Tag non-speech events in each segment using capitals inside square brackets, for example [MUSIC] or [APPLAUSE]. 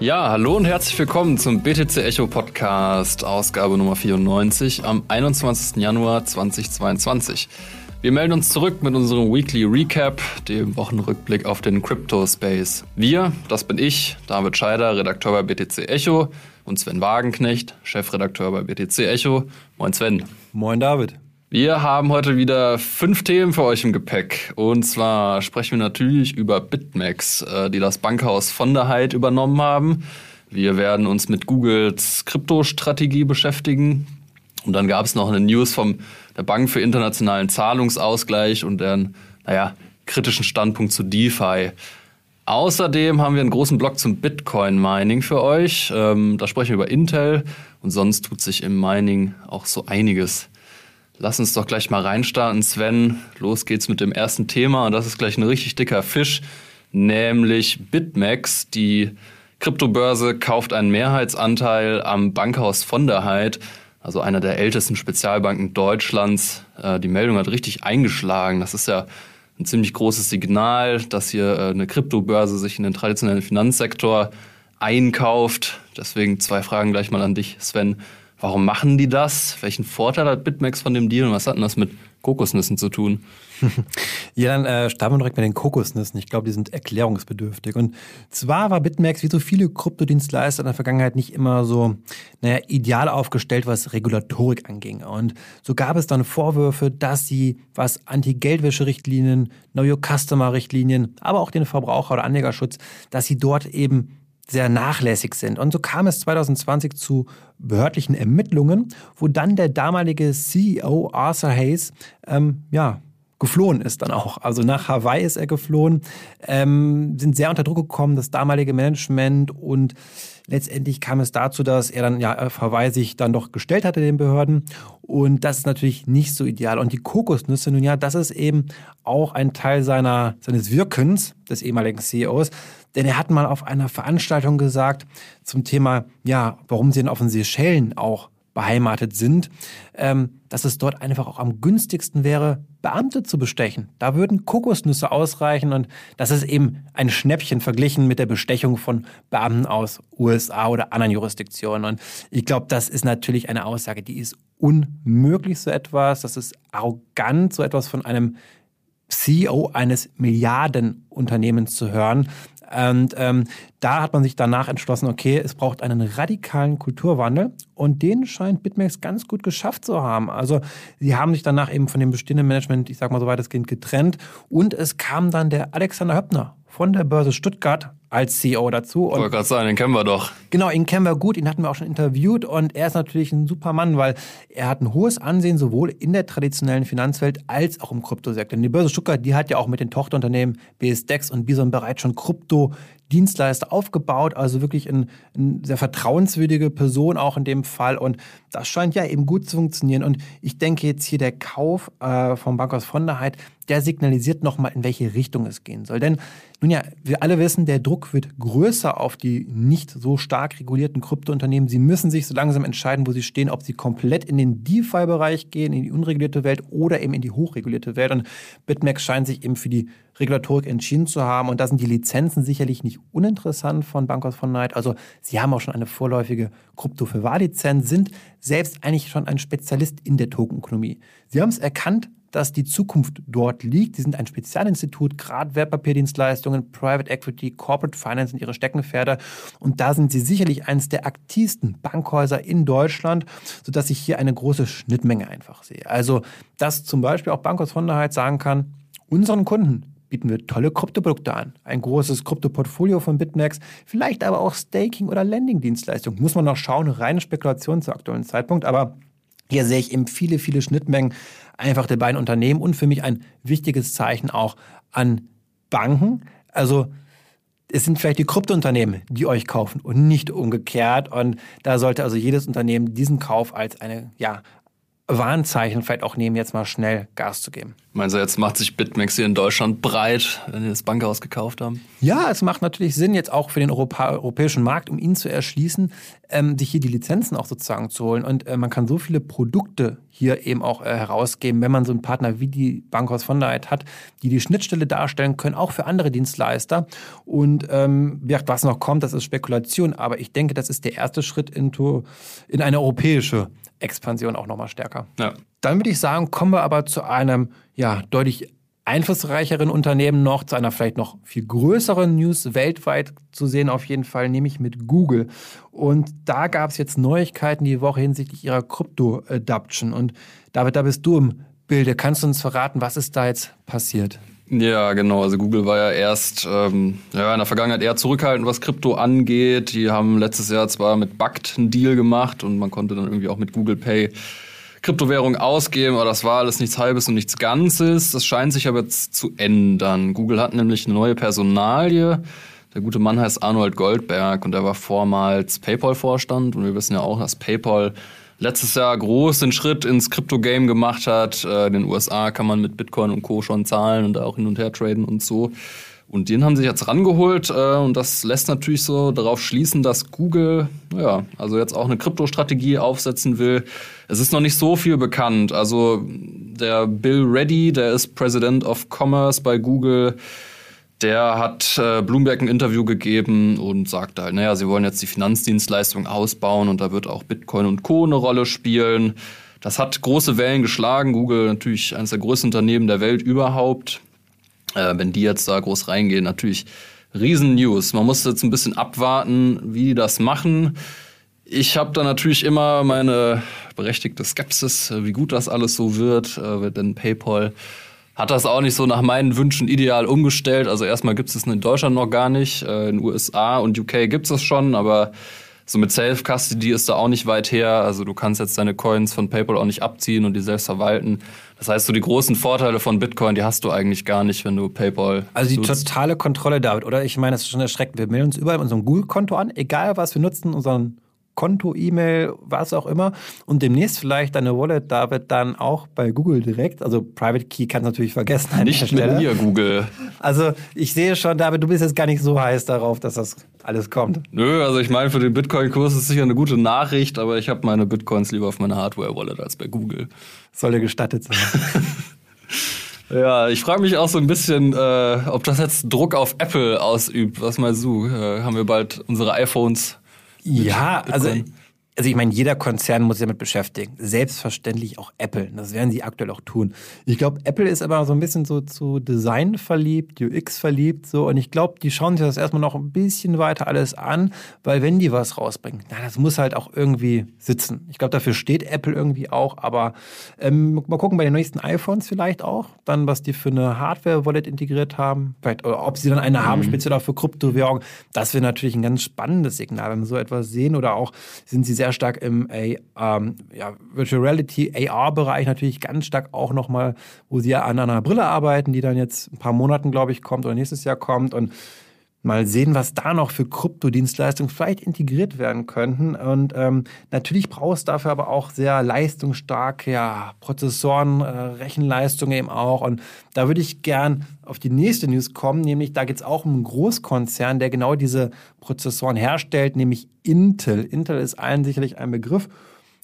Ja, hallo und herzlich willkommen zum BTC Echo Podcast, Ausgabe Nummer 94 am 21. Januar 2022. Wir melden uns zurück mit unserem Weekly Recap, dem Wochenrückblick auf den Crypto Space. Wir, das bin ich, David Scheider, Redakteur bei BTC Echo und Sven Wagenknecht, Chefredakteur bei BTC Echo. Moin Sven. Moin David. Wir haben heute wieder fünf Themen für euch im Gepäck. Und zwar sprechen wir natürlich über BitMEX, äh, die das Bankhaus von der Heid übernommen haben. Wir werden uns mit Googles Kryptostrategie beschäftigen. Und dann gab es noch eine News vom der Bank für internationalen Zahlungsausgleich und deren, naja, kritischen Standpunkt zu DeFi. Außerdem haben wir einen großen Blog zum Bitcoin-Mining für euch. Ähm, da sprechen wir über Intel und sonst tut sich im Mining auch so einiges. Lass uns doch gleich mal reinstarten, Sven. Los geht's mit dem ersten Thema und das ist gleich ein richtig dicker Fisch, nämlich BitMEX. Die Kryptobörse kauft einen Mehrheitsanteil am Bankhaus von der Heid, also einer der ältesten Spezialbanken Deutschlands. Äh, die Meldung hat richtig eingeschlagen. Das ist ja ein ziemlich großes Signal, dass hier äh, eine Kryptobörse sich in den traditionellen Finanzsektor einkauft. Deswegen zwei Fragen gleich mal an dich, Sven. Warum machen die das? Welchen Vorteil hat BitMEX von dem Deal und was hat denn das mit Kokosnüssen zu tun? [LAUGHS] ja, dann äh, starten wir direkt mit den Kokosnüssen. Ich glaube, die sind erklärungsbedürftig. Und zwar war BitMEX wie so viele Kryptodienstleister in der Vergangenheit nicht immer so, naja, ideal aufgestellt, was Regulatorik anging. Und so gab es dann Vorwürfe, dass sie, was Anti-Geldwäsche-Richtlinien, Know-Your-Customer-Richtlinien, aber auch den Verbraucher- oder Anlegerschutz, dass sie dort eben sehr nachlässig sind. Und so kam es 2020 zu behördlichen Ermittlungen, wo dann der damalige CEO Arthur Hayes ähm, ja, geflohen ist dann auch. Also nach Hawaii ist er geflohen, ähm, sind sehr unter Druck gekommen, das damalige Management und letztendlich kam es dazu, dass er dann ja auf Hawaii sich dann doch gestellt hatte den Behörden und das ist natürlich nicht so ideal. Und die Kokosnüsse, nun ja, das ist eben auch ein Teil seiner, seines Wirkens des ehemaligen CEOs, denn er hat mal auf einer Veranstaltung gesagt zum Thema, ja, warum sie denn auf den Seychellen auch beheimatet sind, ähm, dass es dort einfach auch am günstigsten wäre, Beamte zu bestechen. Da würden Kokosnüsse ausreichen und das ist eben ein Schnäppchen verglichen mit der Bestechung von Beamten aus USA oder anderen Jurisdiktionen. Und ich glaube, das ist natürlich eine Aussage, die ist unmöglich, so etwas. Das ist arrogant, so etwas von einem CEO eines Milliardenunternehmens zu hören. Und ähm, da hat man sich danach entschlossen, okay, es braucht einen radikalen Kulturwandel und den scheint BitMEX ganz gut geschafft zu haben. Also sie haben sich danach eben von dem bestehenden Management, ich sag mal so weitestgehend getrennt und es kam dann der Alexander Höppner von der Börse Stuttgart als CEO dazu. Ich wollte gerade sagen, den kennen wir doch. Genau, ihn kennen wir gut, ihn hatten wir auch schon interviewt und er ist natürlich ein super Mann, weil er hat ein hohes Ansehen sowohl in der traditionellen Finanzwelt als auch im Kryptosektor. Und die Börse Stuttgart, die hat ja auch mit den Tochterunternehmen BSDEX und Bison bereits schon Krypto Dienstleister aufgebaut, also wirklich eine ein sehr vertrauenswürdige Person auch in dem Fall. Und das scheint ja eben gut zu funktionieren. Und ich denke jetzt hier der Kauf äh, vom Bankhaus von der Heid, der signalisiert nochmal, in welche Richtung es gehen soll. Denn nun ja, wir alle wissen, der Druck wird größer auf die nicht so stark regulierten Kryptounternehmen. Sie müssen sich so langsam entscheiden, wo sie stehen, ob sie komplett in den DeFi-Bereich gehen, in die unregulierte Welt oder eben in die hochregulierte Welt. Und BitMEX scheint sich eben für die Regulatorik entschieden zu haben. Und da sind die Lizenzen sicherlich nicht uninteressant von Bankhaus von Night. Also sie haben auch schon eine vorläufige Krypto-für-Wahr-Lizenz, sind selbst eigentlich schon ein Spezialist in der Tokenökonomie. Sie haben es erkannt, dass die Zukunft dort liegt. Sie sind ein Spezialinstitut, gerade Wertpapierdienstleistungen, Private Equity, Corporate Finance sind ihre Steckenpferde. Und da sind sie sicherlich eines der aktivsten Bankhäuser in Deutschland, sodass ich hier eine große Schnittmenge einfach sehe. Also, dass zum Beispiel auch Bankhaus von der Heid sagen kann, unseren Kunden bieten wir tolle Kryptoprodukte an. Ein großes Kryptoportfolio von BitMEX, vielleicht aber auch Staking- oder Lending-Dienstleistungen. Muss man noch schauen, reine Spekulation zu aktuellen Zeitpunkt, aber hier sehe ich eben viele, viele Schnittmengen einfach der beiden Unternehmen und für mich ein wichtiges Zeichen auch an Banken. Also es sind vielleicht die Kryptounternehmen, die euch kaufen und nicht umgekehrt. Und da sollte also jedes Unternehmen diesen Kauf als eine, ja, Warnzeichen vielleicht auch nehmen, jetzt mal schnell Gas zu geben. Meinst du, jetzt macht sich BitMEX hier in Deutschland breit, wenn die das Bankhaus gekauft haben? Ja, es macht natürlich Sinn, jetzt auch für den Europa europäischen Markt, um ihn zu erschließen, ähm, sich hier die Lizenzen auch sozusagen zu holen. Und äh, man kann so viele Produkte hier eben auch äh, herausgeben, wenn man so einen Partner wie die Bankhaus von der hat, die die Schnittstelle darstellen können, auch für andere Dienstleister. Und ähm, was noch kommt, das ist Spekulation, aber ich denke, das ist der erste Schritt into, in eine europäische Expansion auch nochmal stärker. Ja. Dann würde ich sagen, kommen wir aber zu einem ja, deutlich einflussreicheren Unternehmen noch, zu einer vielleicht noch viel größeren News weltweit zu sehen, auf jeden Fall, nämlich mit Google. Und da gab es jetzt Neuigkeiten die Woche hinsichtlich ihrer Krypto-Adoption. Und David, da bist du im Bilde. Kannst du uns verraten, was ist da jetzt passiert? Ja, genau. Also Google war ja erst ähm, ja, in der Vergangenheit eher zurückhaltend, was Krypto angeht. Die haben letztes Jahr zwar mit Bugged einen Deal gemacht und man konnte dann irgendwie auch mit Google Pay Kryptowährung ausgeben, aber das war alles nichts Halbes und nichts Ganzes. Das scheint sich aber jetzt zu ändern. Google hat nämlich eine neue Personalie. Der gute Mann heißt Arnold Goldberg und er war vormals PayPal-Vorstand und wir wissen ja auch, dass PayPal letztes Jahr groß den Schritt ins Krypto-Game gemacht hat. Äh, in den USA kann man mit Bitcoin und Co. schon zahlen und auch hin und her traden und so. Und den haben sie jetzt rangeholt äh, und das lässt natürlich so darauf schließen, dass Google, ja, also jetzt auch eine Kryptostrategie aufsetzen will. Es ist noch nicht so viel bekannt. Also der Bill Reddy, der ist President of Commerce bei Google, der hat äh, Bloomberg ein Interview gegeben und sagte halt, naja, sie wollen jetzt die Finanzdienstleistung ausbauen und da wird auch Bitcoin und Co. eine Rolle spielen. Das hat große Wellen geschlagen. Google natürlich eines der größten Unternehmen der Welt überhaupt äh, wenn die jetzt da groß reingehen, natürlich Riesen-News. Man muss jetzt ein bisschen abwarten, wie die das machen. Ich habe da natürlich immer meine berechtigte Skepsis, wie gut das alles so wird, äh, denn PayPal hat das auch nicht so nach meinen Wünschen ideal umgestellt. Also erstmal gibt es es in Deutschland noch gar nicht. Äh, in USA und UK gibt es es schon, aber so mit Self-Custody ist da auch nicht weit her. Also du kannst jetzt deine Coins von PayPal auch nicht abziehen und die selbst verwalten. Das heißt, so die großen Vorteile von Bitcoin, die hast du eigentlich gar nicht, wenn du PayPal. Also die nutzt. totale Kontrolle, David, oder? Ich meine, das ist schon erschreckend. Wir melden uns überall in unserem Google-Konto an, egal was wir nutzen, unseren Konto, E-Mail, was auch immer. Und demnächst vielleicht deine Wallet, David, dann auch bei Google direkt. Also Private Key kannst du natürlich vergessen. An nicht mit mir, Google. Also ich sehe schon, David, du bist jetzt gar nicht so heiß darauf, dass das alles kommt. Nö, also ich meine, für den Bitcoin-Kurs ist sicher eine gute Nachricht, aber ich habe meine Bitcoins lieber auf meiner Hardware-Wallet als bei Google. Soll dir gestattet sein. [LAUGHS] Ja, ich frage mich auch so ein bisschen, äh, ob das jetzt Druck auf Apple ausübt. Was meinst du? Äh, haben wir bald unsere iPhones ja, also also ich meine, jeder Konzern muss sich damit beschäftigen. Selbstverständlich auch Apple. Das werden sie aktuell auch tun. Ich glaube, Apple ist aber so ein bisschen so zu Design verliebt, UX verliebt, so. Und ich glaube, die schauen sich das erstmal noch ein bisschen weiter alles an, weil wenn die was rausbringen, na, das muss halt auch irgendwie sitzen. Ich glaube, dafür steht Apple irgendwie auch. Aber ähm, mal gucken bei den nächsten iPhones vielleicht auch, dann was die für eine Hardware-Wallet integriert haben, vielleicht, oder ob sie dann eine mhm. haben, speziell auch für Kryptowährung. Das wäre natürlich ein ganz spannendes Signal, wenn wir so etwas sehen. Oder auch sind sie sehr stark im ähm, ja, Virtual Reality, AR-Bereich natürlich ganz stark auch nochmal, wo sie ja an einer Brille arbeiten, die dann jetzt ein paar Monaten, glaube ich, kommt oder nächstes Jahr kommt. Und mal sehen, was da noch für Kryptodienstleistungen vielleicht integriert werden könnten. Und ähm, natürlich brauchst du dafür aber auch sehr leistungsstarke ja, Prozessoren, äh, Rechenleistungen eben auch. Und da würde ich gern auf die nächste News kommen, nämlich da geht es auch um einen Großkonzern, der genau diese Prozessoren herstellt, nämlich Intel. Intel ist allen sicherlich ein Begriff.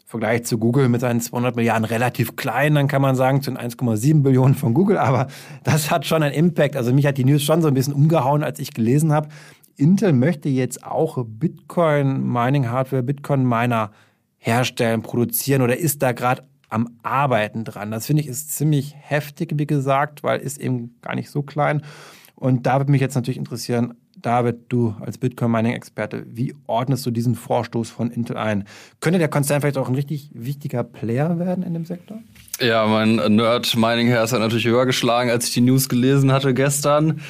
Vergleich zu Google mit seinen 200 Milliarden relativ klein, dann kann man sagen, zu den 1,7 Billionen von Google, aber das hat schon einen Impact. Also mich hat die News schon so ein bisschen umgehauen, als ich gelesen habe. Intel möchte jetzt auch Bitcoin-Mining-Hardware, Bitcoin-Miner herstellen, produzieren oder ist da gerade am Arbeiten dran. Das finde ich ist ziemlich heftig, wie gesagt, weil ist eben gar nicht so klein. Und da würde mich jetzt natürlich interessieren, David, du als Bitcoin-Mining-Experte, wie ordnest du diesen Vorstoß von Intel ein? Könnte der Konzern vielleicht auch ein richtig wichtiger Player werden in dem Sektor? Ja, mein Nerd-Mining-Herz hat natürlich höher geschlagen, als ich die News gelesen hatte gestern.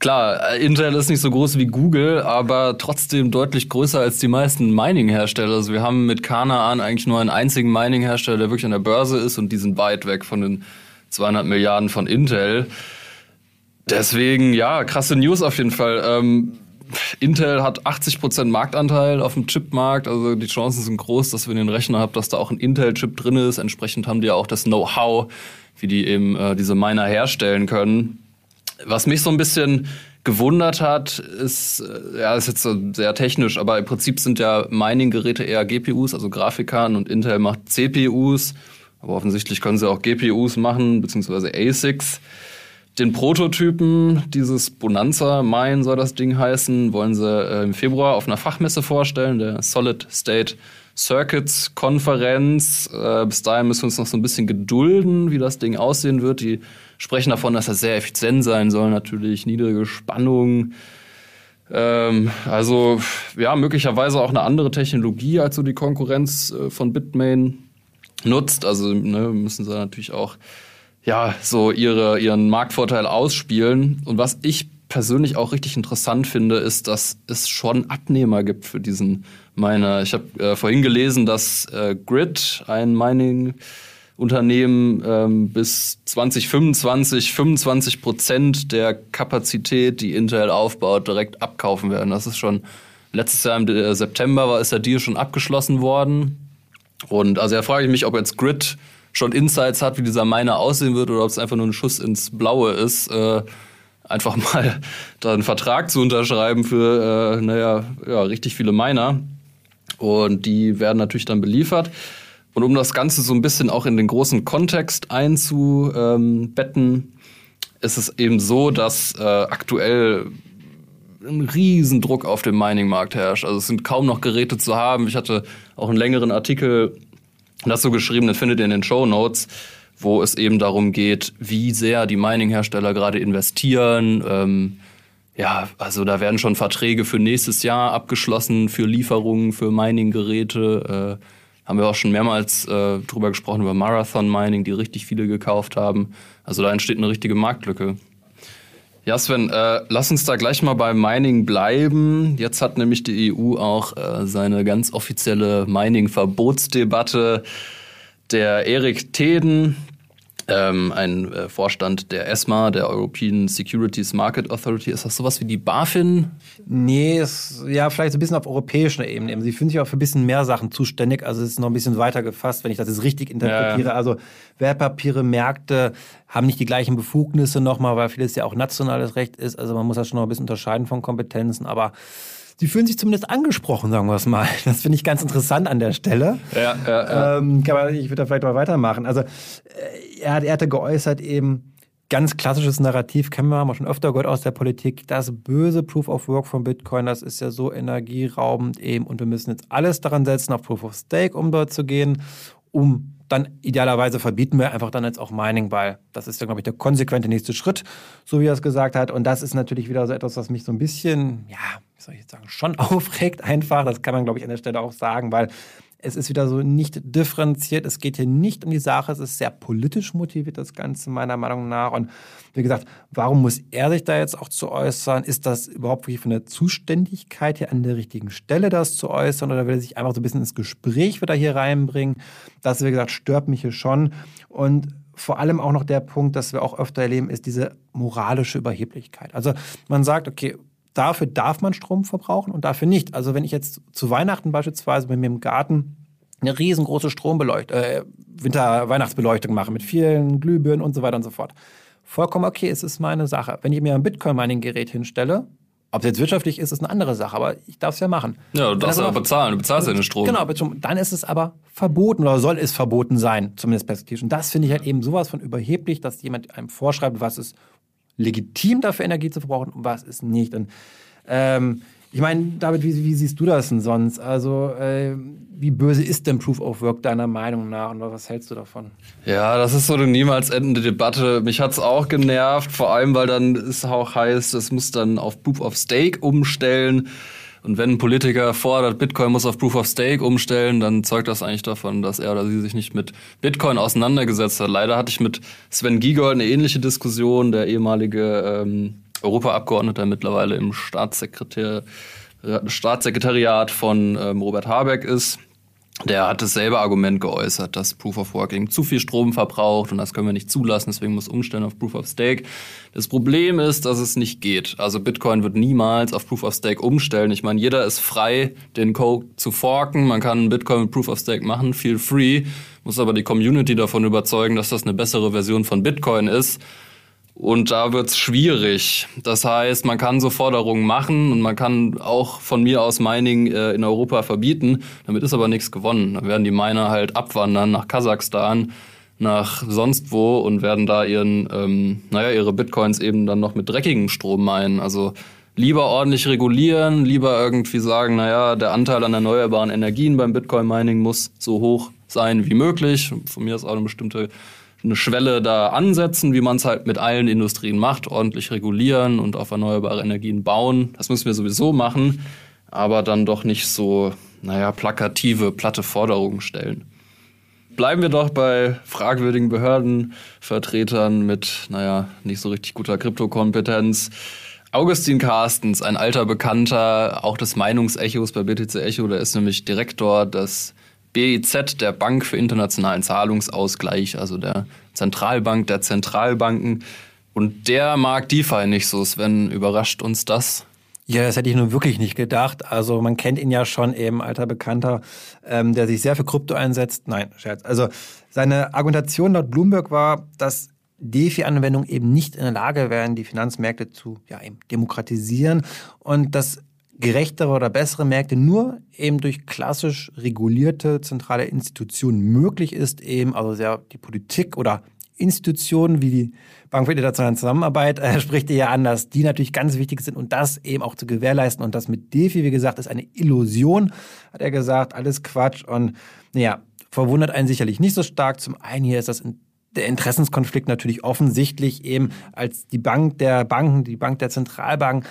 Klar, Intel ist nicht so groß wie Google, aber trotzdem deutlich größer als die meisten Mining-Hersteller. Also wir haben mit Kanaan eigentlich nur einen einzigen Mining-Hersteller, der wirklich an der Börse ist und die sind weit weg von den 200 Milliarden von Intel. Deswegen, ja, krasse News auf jeden Fall. Ähm, Intel hat 80% Marktanteil auf dem Chipmarkt, also die Chancen sind groß, dass wir den Rechner haben, dass da auch ein Intel-Chip drin ist. Entsprechend haben die ja auch das Know-how, wie die eben äh, diese Miner herstellen können. Was mich so ein bisschen gewundert hat, ist, äh, ja, ist jetzt so sehr technisch, aber im Prinzip sind ja Mining-Geräte eher GPUs, also Grafikkarten, und Intel macht CPUs. Aber offensichtlich können sie auch GPUs machen, beziehungsweise ASICs. Den Prototypen dieses Bonanza Mine soll das Ding heißen, wollen sie äh, im Februar auf einer Fachmesse vorstellen, der Solid State Circuits Konferenz. Äh, bis dahin müssen wir uns noch so ein bisschen gedulden, wie das Ding aussehen wird. Die sprechen davon, dass er sehr effizient sein soll, natürlich niedrige Spannung. Ähm, also ja, möglicherweise auch eine andere Technologie als so die Konkurrenz äh, von Bitmain nutzt. Also ne, müssen sie natürlich auch ja, so ihre, ihren Marktvorteil ausspielen. Und was ich persönlich auch richtig interessant finde, ist, dass es schon Abnehmer gibt für diesen Miner. Ich habe äh, vorhin gelesen, dass äh, Grid, ein Mining-Unternehmen, ähm, bis 2025 25 Prozent der Kapazität, die Intel aufbaut, direkt abkaufen werden. Das ist schon letztes Jahr im äh, September war ist der Deal schon abgeschlossen worden. Und also da frage ich mich, ob jetzt Grid schon Insights hat, wie dieser Miner aussehen wird oder ob es einfach nur ein Schuss ins Blaue ist. Äh, einfach [LAUGHS] mal da einen Vertrag zu unterschreiben für, äh, naja, ja, richtig viele Miner. Und die werden natürlich dann beliefert. Und um das Ganze so ein bisschen auch in den großen Kontext einzubetten, ist es eben so, dass äh, aktuell ein Riesendruck auf dem Mining-Markt herrscht. Also es sind kaum noch Geräte zu haben. Ich hatte auch einen längeren Artikel das so geschrieben, das findet ihr in den Show Notes, wo es eben darum geht, wie sehr die Mining-Hersteller gerade investieren. Ähm, ja, also da werden schon Verträge für nächstes Jahr abgeschlossen für Lieferungen für Mining-Geräte. Äh, haben wir auch schon mehrmals äh, drüber gesprochen, über Marathon Mining, die richtig viele gekauft haben. Also da entsteht eine richtige Marktlücke. Ja, Sven, äh, lass uns da gleich mal beim Mining bleiben. Jetzt hat nämlich die EU auch äh, seine ganz offizielle Mining-Verbotsdebatte. Der Erik Teden, ähm, ein äh, Vorstand der ESMA, der European Securities Market Authority. Ist das sowas wie die BaFin? Nee, ist, ja, vielleicht so ein bisschen auf europäischer Ebene. Sie fühlen sich auch für ein bisschen mehr Sachen zuständig. Also es ist noch ein bisschen weiter gefasst, wenn ich das jetzt richtig interpretiere. Ja. Also Wertpapiere, Märkte haben nicht die gleichen Befugnisse nochmal, weil vieles ja auch nationales Recht ist. Also man muss das schon noch ein bisschen unterscheiden von Kompetenzen. Aber sie fühlen sich zumindest angesprochen, sagen wir es mal. [LAUGHS] Das finde ich ganz interessant an der Stelle. Ja, ja, ja. Ähm, ich würde da vielleicht mal weitermachen. Also äh, er, er hatte geäußert eben, ganz klassisches Narrativ kennen wir, haben wir schon öfter gehört aus der Politik. Das böse Proof of Work von Bitcoin, das ist ja so energieraubend eben und wir müssen jetzt alles daran setzen, auf Proof of Stake, um dort zu gehen, um dann idealerweise verbieten wir einfach dann jetzt auch Mining, weil das ist ja, glaube ich, der konsequente nächste Schritt, so wie er es gesagt hat. Und das ist natürlich wieder so etwas, was mich so ein bisschen, ja, wie soll ich jetzt sagen, schon [LAUGHS] aufregt einfach. Das kann man, glaube ich, an der Stelle auch sagen, weil es ist wieder so nicht differenziert. Es geht hier nicht um die Sache. Es ist sehr politisch motiviert, das Ganze meiner Meinung nach. Und wie gesagt, warum muss er sich da jetzt auch zu äußern? Ist das überhaupt wirklich von der Zuständigkeit hier an der richtigen Stelle, das zu äußern? Oder will er sich einfach so ein bisschen ins Gespräch wieder hier reinbringen? Das, wie gesagt, stört mich hier schon. Und vor allem auch noch der Punkt, dass wir auch öfter erleben, ist diese moralische Überheblichkeit. Also man sagt, okay, dafür darf man Strom verbrauchen und dafür nicht. Also wenn ich jetzt zu Weihnachten beispielsweise bei mir im Garten eine riesengroße Strombeleuchtung, äh, Winter-Weihnachtsbeleuchtung mache mit vielen Glühbirnen und so weiter und so fort. Vollkommen okay, es ist meine Sache. Wenn ich mir ein Bitcoin-Mining-Gerät hinstelle, ob es jetzt wirtschaftlich ist, ist eine andere Sache, aber ich darf es ja machen. Ja, du darfst ja bezahlen, du bezahlst ja den Strom. Genau, dann ist es aber verboten oder soll es verboten sein, zumindest perspektivisch. Und das finde ich halt eben sowas von überheblich, dass jemand einem vorschreibt, was ist legitim dafür Energie zu verbrauchen und was ist nicht. Und ähm, ich meine, David, wie, wie, siehst du das denn sonst? Also, äh, wie böse ist denn Proof of Work deiner Meinung nach und was hältst du davon? Ja, das ist so eine niemals endende Debatte. Mich hat es auch genervt, vor allem, weil dann es auch heißt, es muss dann auf Proof of Stake umstellen. Und wenn ein Politiker fordert, Bitcoin muss auf Proof of Stake umstellen, dann zeugt das eigentlich davon, dass er oder sie sich nicht mit Bitcoin auseinandergesetzt hat. Leider hatte ich mit Sven Giegold eine ähnliche Diskussion, der ehemalige ähm, Europaabgeordneter mittlerweile im Staatssekretär, Staatssekretariat von ähm, Robert Habeck ist. Der hat dasselbe Argument geäußert, dass Proof of Working zu viel Strom verbraucht und das können wir nicht zulassen, deswegen muss umstellen auf Proof of Stake. Das Problem ist, dass es nicht geht. Also Bitcoin wird niemals auf Proof of Stake umstellen. Ich meine, jeder ist frei, den Code zu forken. Man kann Bitcoin mit Proof of Stake machen, feel free. Muss aber die Community davon überzeugen, dass das eine bessere Version von Bitcoin ist. Und da wird's schwierig. Das heißt, man kann so Forderungen machen und man kann auch von mir aus Mining äh, in Europa verbieten. Damit ist aber nichts gewonnen. Dann werden die Miner halt abwandern nach Kasachstan, nach sonst wo und werden da ihren, ähm, naja, ihre Bitcoins eben dann noch mit dreckigem Strom meinen. Also lieber ordentlich regulieren, lieber irgendwie sagen, naja, der Anteil an erneuerbaren Energien beim Bitcoin-Mining muss so hoch sein wie möglich. Von mir ist auch eine bestimmte eine Schwelle da ansetzen, wie man es halt mit allen Industrien macht, ordentlich regulieren und auf erneuerbare Energien bauen. Das müssen wir sowieso machen, aber dann doch nicht so, naja, plakative, platte Forderungen stellen. Bleiben wir doch bei fragwürdigen Behördenvertretern mit, naja, nicht so richtig guter Kryptokompetenz. Augustin Carstens, ein alter Bekannter, auch des Meinungsechos bei BTC Echo, der ist nämlich Direktor des BIZ, der Bank für internationalen Zahlungsausgleich, also der Zentralbank der Zentralbanken. Und der mag DeFi nicht so. Sven, überrascht uns das? Ja, das hätte ich nun wirklich nicht gedacht. Also man kennt ihn ja schon eben, alter Bekannter, ähm, der sich sehr für Krypto einsetzt. Nein, Scherz. Also seine Argumentation laut Bloomberg war, dass DeFi-Anwendungen eben nicht in der Lage wären, die Finanzmärkte zu ja, eben demokratisieren und dass gerechtere oder bessere Märkte nur eben durch klassisch regulierte zentrale Institutionen möglich ist, eben also sehr die Politik oder Institutionen wie die Bank für internationale Zusammenarbeit äh, [LAUGHS] spricht ihr ja an, dass die natürlich ganz wichtig sind und das eben auch zu gewährleisten. Und das mit DeFi, wie gesagt, ist eine Illusion, hat er gesagt, alles Quatsch. Und naja, verwundert einen sicherlich nicht so stark. Zum einen hier ist das der Interessenskonflikt natürlich offensichtlich eben als die Bank der Banken, die Bank der Zentralbank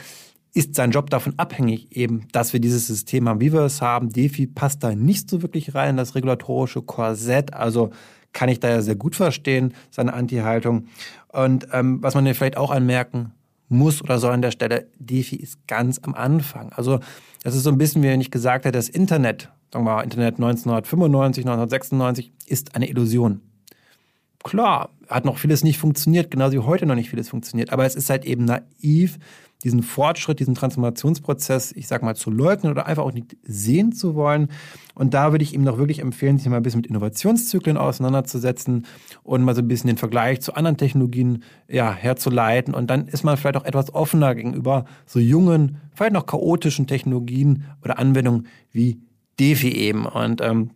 ist sein Job davon abhängig, eben, dass wir dieses System haben, wie wir es haben. DeFi passt da nicht so wirklich rein, das regulatorische Korsett. Also kann ich da ja sehr gut verstehen, seine Anti-Haltung. Und ähm, was man hier vielleicht auch anmerken muss oder soll an der Stelle, DeFi ist ganz am Anfang. Also das ist so ein bisschen, wie wenn ich gesagt hätte, das Internet, sagen wir mal, Internet 1995, 1996, ist eine Illusion. Klar, hat noch vieles nicht funktioniert, genauso wie heute noch nicht vieles funktioniert, aber es ist halt eben naiv, diesen Fortschritt, diesen Transformationsprozess, ich sag mal, zu leugnen oder einfach auch nicht sehen zu wollen. Und da würde ich ihm noch wirklich empfehlen, sich mal ein bisschen mit Innovationszyklen auseinanderzusetzen und mal so ein bisschen den Vergleich zu anderen Technologien ja, herzuleiten. Und dann ist man vielleicht auch etwas offener gegenüber so jungen, vielleicht noch chaotischen Technologien oder Anwendungen wie DeFi eben. Und ähm,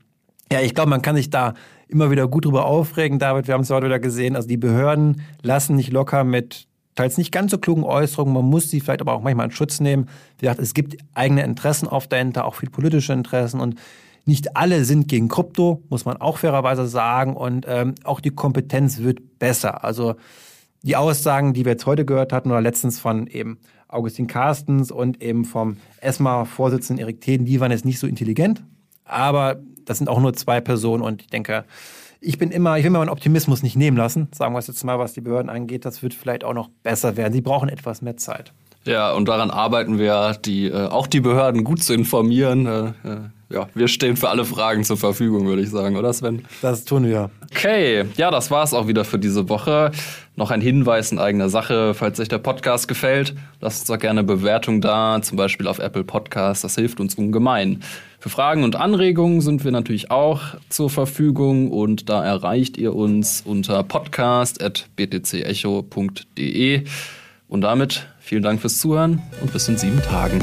ja, ich glaube, man kann sich da immer wieder gut drüber aufregen, David. Wir haben es heute wieder gesehen. Also die Behörden lassen nicht locker mit teils nicht ganz so klugen Äußerungen. Man muss sie vielleicht aber auch manchmal in Schutz nehmen. Wie gesagt, es gibt eigene Interessen oft dahinter, auch viel politische Interessen und nicht alle sind gegen Krypto, muss man auch fairerweise sagen. Und ähm, auch die Kompetenz wird besser. Also die Aussagen, die wir jetzt heute gehört hatten oder letztens von eben Augustin Carstens und eben vom ESMA-Vorsitzenden Erik Theden, die waren jetzt nicht so intelligent. Aber das sind auch nur zwei Personen und ich denke, ich bin immer, ich will mir meinen Optimismus nicht nehmen lassen, sagen wir es jetzt mal, was die Behörden angeht. Das wird vielleicht auch noch besser werden. Sie brauchen etwas mehr Zeit. Ja, und daran arbeiten wir, die, äh, auch die Behörden gut zu informieren. Äh, äh, ja, wir stehen für alle Fragen zur Verfügung, würde ich sagen, oder Sven? Das tun wir. Okay, ja, das war es auch wieder für diese Woche. Noch ein Hinweis in eigener Sache, falls euch der Podcast gefällt, lasst uns doch gerne Bewertung da, zum Beispiel auf Apple Podcasts, das hilft uns ungemein. Für Fragen und Anregungen sind wir natürlich auch zur Verfügung und da erreicht ihr uns unter podcast.btcecho.de. Und damit vielen Dank fürs Zuhören und bis in sieben Tagen.